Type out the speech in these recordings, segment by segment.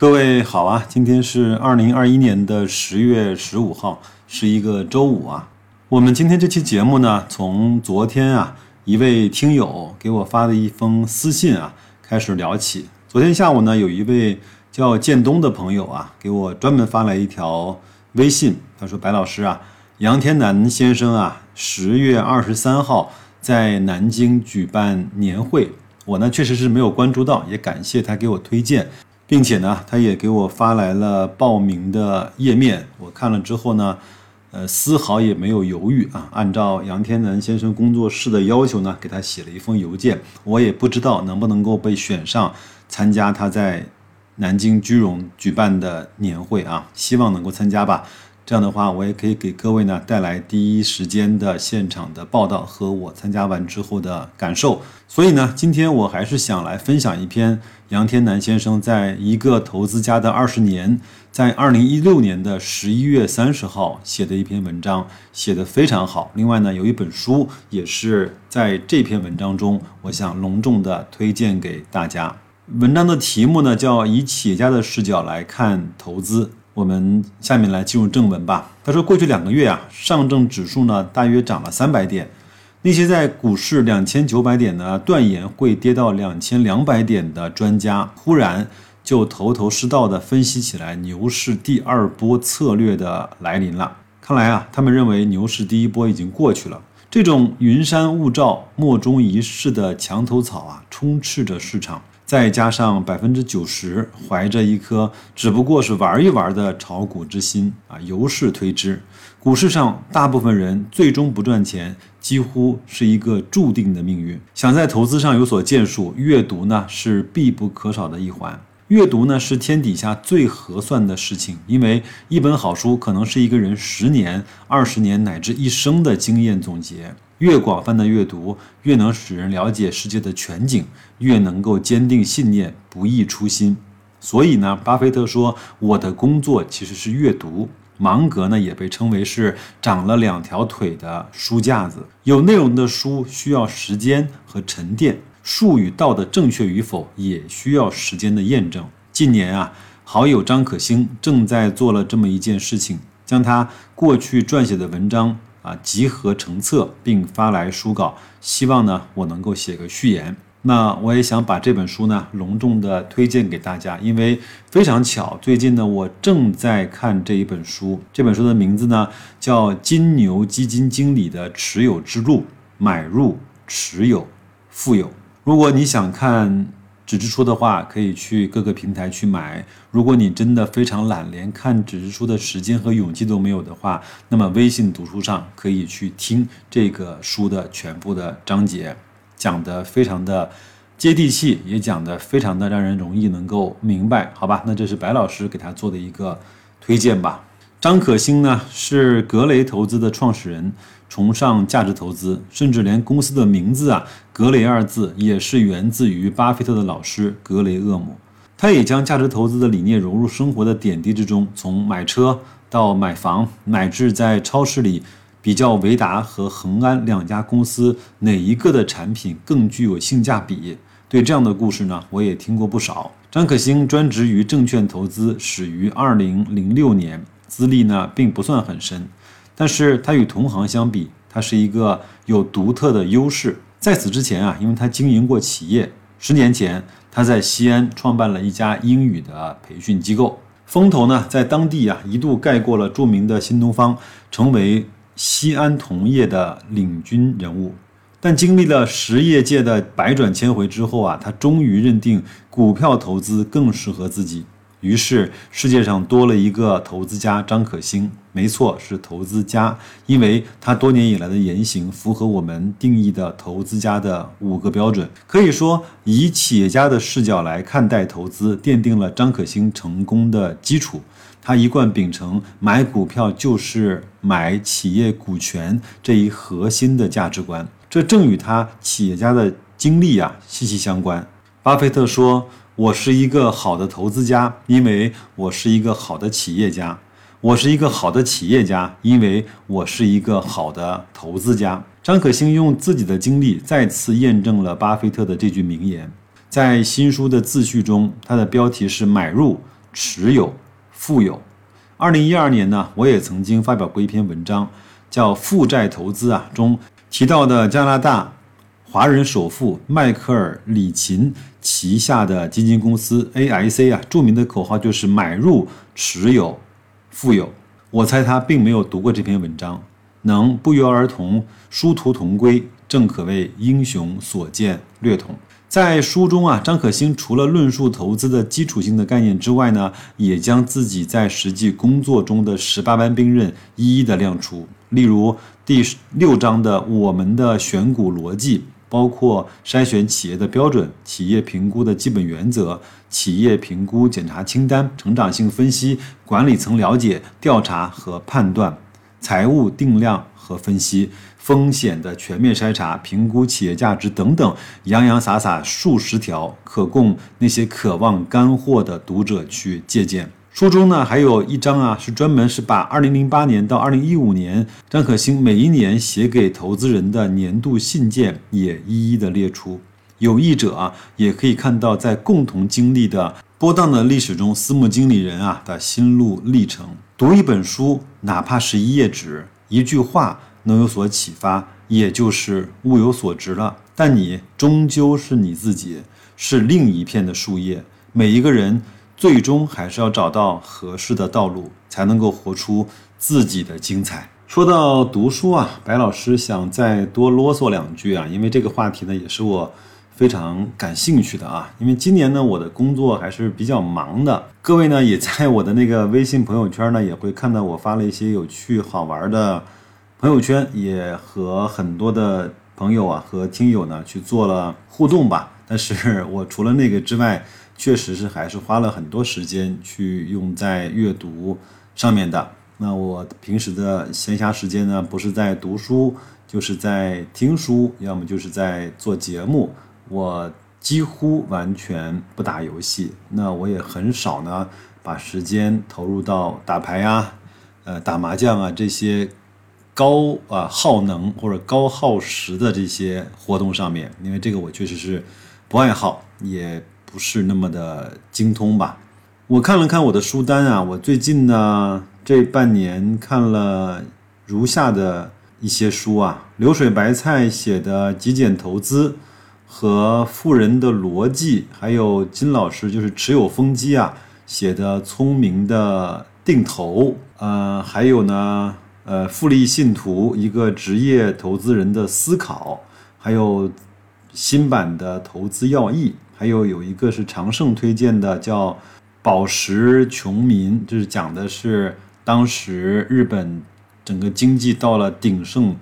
各位好啊，今天是二零二一年的十月十五号，是一个周五啊。我们今天这期节目呢，从昨天啊一位听友给我发的一封私信啊开始聊起。昨天下午呢，有一位叫建东的朋友啊，给我专门发来一条微信，他说：“白老师啊，杨天南先生啊，十月二十三号在南京举办年会。”我呢确实是没有关注到，也感谢他给我推荐，并且呢，他也给我发来了报名的页面。我看了之后呢，呃，丝毫也没有犹豫啊，按照杨天南先生工作室的要求呢，给他写了一封邮件。我也不知道能不能够被选上参加他在南京居荣举办的年会啊，希望能够参加吧。这样的话，我也可以给各位呢带来第一时间的现场的报道和我参加完之后的感受。所以呢，今天我还是想来分享一篇杨天南先生在一个投资家的二十年，在二零一六年的十一月三十号写的一篇文章，写的非常好。另外呢，有一本书也是在这篇文章中，我想隆重的推荐给大家。文章的题目呢叫“以企业家的视角来看投资”。我们下面来进入正文吧。他说，过去两个月啊，上证指数呢大约涨了三百点，那些在股市两千九百点呢断言会跌到两千两百点的专家，忽然就头头是道的分析起来牛市第二波策略的来临了。看来啊，他们认为牛市第一波已经过去了。这种云山雾罩、莫衷一是的墙头草啊，充斥着市场。再加上百分之九十怀着一颗只不过是玩一玩的炒股之心啊，由是推之，股市上大部分人最终不赚钱，几乎是一个注定的命运。想在投资上有所建树，阅读呢是必不可少的一环。阅读呢是天底下最合算的事情，因为一本好书可能是一个人十年、二十年乃至一生的经验总结。越广泛的阅读，越能使人了解世界的全景，越能够坚定信念，不易初心。所以呢，巴菲特说：“我的工作其实是阅读。”芒格呢，也被称为是长了两条腿的书架子。有内容的书需要时间和沉淀，术与道的正确与否也需要时间的验证。近年啊，好友张可兴正在做了这么一件事情，将他过去撰写的文章。啊，集合成册并发来书稿，希望呢我能够写个序言。那我也想把这本书呢隆重的推荐给大家，因为非常巧，最近呢我正在看这一本书。这本书的名字呢叫《金牛基金经理的持有之路：买入、持有、富有》。如果你想看。纸质书的话，可以去各个平台去买。如果你真的非常懒，连看纸质书的时间和勇气都没有的话，那么微信读书上可以去听这个书的全部的章节，讲的非常的接地气，也讲的非常的让人容易能够明白，好吧？那这是白老师给他做的一个推荐吧。张可欣呢是格雷投资的创始人，崇尚价值投资，甚至连公司的名字啊“格雷”二字也是源自于巴菲特的老师格雷厄姆。他也将价值投资的理念融入生活的点滴之中，从买车到买房，乃至在超市里比较维达和恒安两家公司哪一个的产品更具有性价比。对这样的故事呢，我也听过不少。张可欣专职于证券投资，始于二零零六年。资历呢并不算很深，但是他与同行相比，他是一个有独特的优势。在此之前啊，因为他经营过企业，十年前他在西安创办了一家英语的培训机构，风头呢在当地啊一度盖过了著名的新东方，成为西安同业的领军人物。但经历了实业界的百转千回之后啊，他终于认定股票投资更适合自己。于是，世界上多了一个投资家张可兴。没错，是投资家，因为他多年以来的言行符合我们定义的投资家的五个标准。可以说，以企业家的视角来看待投资，奠定了张可兴成功的基础。他一贯秉承买股票就是买企业股权这一核心的价值观，这正与他企业家的经历啊息息相关。巴菲特说。我是一个好的投资家，因为我是一个好的企业家；我是一个好的企业家，因为我是一个好的投资家。张可兴用自己的经历再次验证了巴菲特的这句名言。在新书的自序中，他的标题是“买入”，持有、富有。二零一二年呢，我也曾经发表过一篇文章，叫《负债投资》啊，中提到的加拿大华人首富迈克尔·里琴旗下的基金公司 AIC 啊，著名的口号就是买入、持有、富有。我猜他并没有读过这篇文章，能不约而同殊途同归，正可谓英雄所见略同。在书中啊，张可欣除了论述投资的基础性的概念之外呢，也将自己在实际工作中的十八般兵刃一一的亮出。例如第六章的我们的选股逻辑，包括筛选企业的标准、企业评估的基本原则、企业评估检查清单、成长性分析、管理层了解、调查和判断、财务定量和分析。风险的全面筛查、评估企业价值等等，洋洋洒洒数十条，可供那些渴望干货的读者去借鉴。书中呢还有一章啊，是专门是把2008年到2015年张可欣每一年写给投资人的年度信件也一一的列出。有意者啊，也可以看到在共同经历的波荡的历史中，私募经理人啊的心路历程。读一本书，哪怕是一页纸、一句话。能有所启发，也就是物有所值了。但你终究是你自己，是另一片的树叶。每一个人最终还是要找到合适的道路，才能够活出自己的精彩。说到读书啊，白老师想再多啰嗦两句啊，因为这个话题呢也是我非常感兴趣的啊。因为今年呢我的工作还是比较忙的，各位呢也在我的那个微信朋友圈呢也会看到我发了一些有趣好玩的。朋友圈也和很多的朋友啊和听友呢去做了互动吧，但是我除了那个之外，确实是还是花了很多时间去用在阅读上面的。那我平时的闲暇时间呢，不是在读书，就是在听书，要么就是在做节目。我几乎完全不打游戏，那我也很少呢把时间投入到打牌啊、呃打麻将啊这些。高啊耗能或者高耗时的这些活动上面，因为这个我确实是不爱好，也不是那么的精通吧。我看了看我的书单啊，我最近呢这半年看了如下的一些书啊：流水白菜写的《极简投资》和《富人的逻辑》，还有金老师就是持有风机啊写的《聪明的定投》。呃，还有呢。呃，复利信徒一个职业投资人的思考，还有新版的投资要义，还有有一个是常胜推荐的，叫《宝石穷民》，就是讲的是当时日本整个经济到了鼎盛，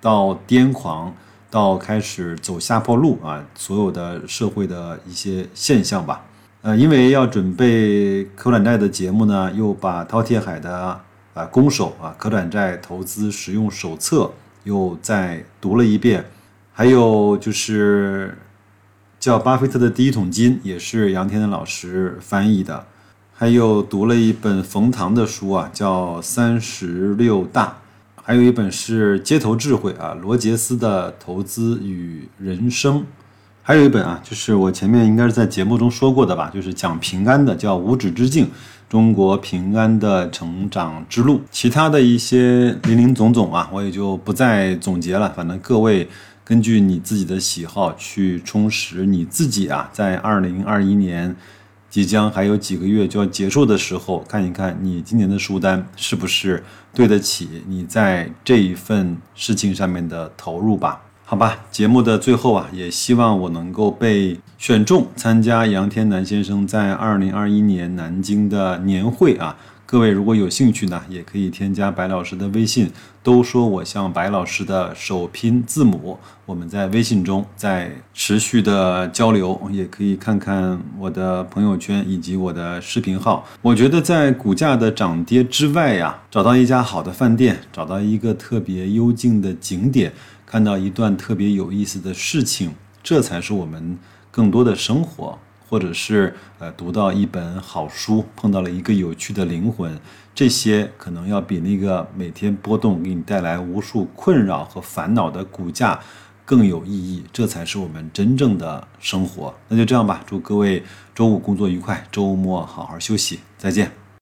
到癫狂，到开始走下坡路啊，所有的社会的一些现象吧。呃，因为要准备可转债的节目呢，又把饕餮海的。啊，攻守啊，可转债投资实用手册又再读了一遍，还有就是叫《巴菲特的第一桶金》，也是杨天的老师翻译的，还有读了一本冯唐的书啊，叫《三十六大》，还有一本是《街头智慧》啊，罗杰斯的投资与人生，还有一本啊，就是我前面应该是在节目中说过的吧，就是讲平安的，叫《无止之境》。中国平安的成长之路，其他的一些林林总总啊，我也就不再总结了。反正各位根据你自己的喜好去充实你自己啊，在二零二一年即将还有几个月就要结束的时候，看一看你今年的书单是不是对得起你在这一份事情上面的投入吧。好吧，节目的最后啊，也希望我能够被选中参加杨天南先生在二零二一年南京的年会啊。各位如果有兴趣呢，也可以添加白老师的微信，都说我像白老师的首拼字母，我们在微信中在持续的交流，也可以看看我的朋友圈以及我的视频号。我觉得在股价的涨跌之外呀，找到一家好的饭店，找到一个特别幽静的景点。看到一段特别有意思的事情，这才是我们更多的生活，或者是呃读到一本好书，碰到了一个有趣的灵魂，这些可能要比那个每天波动给你带来无数困扰和烦恼的股价更有意义，这才是我们真正的生活。那就这样吧，祝各位周五工作愉快，周末好好休息，再见。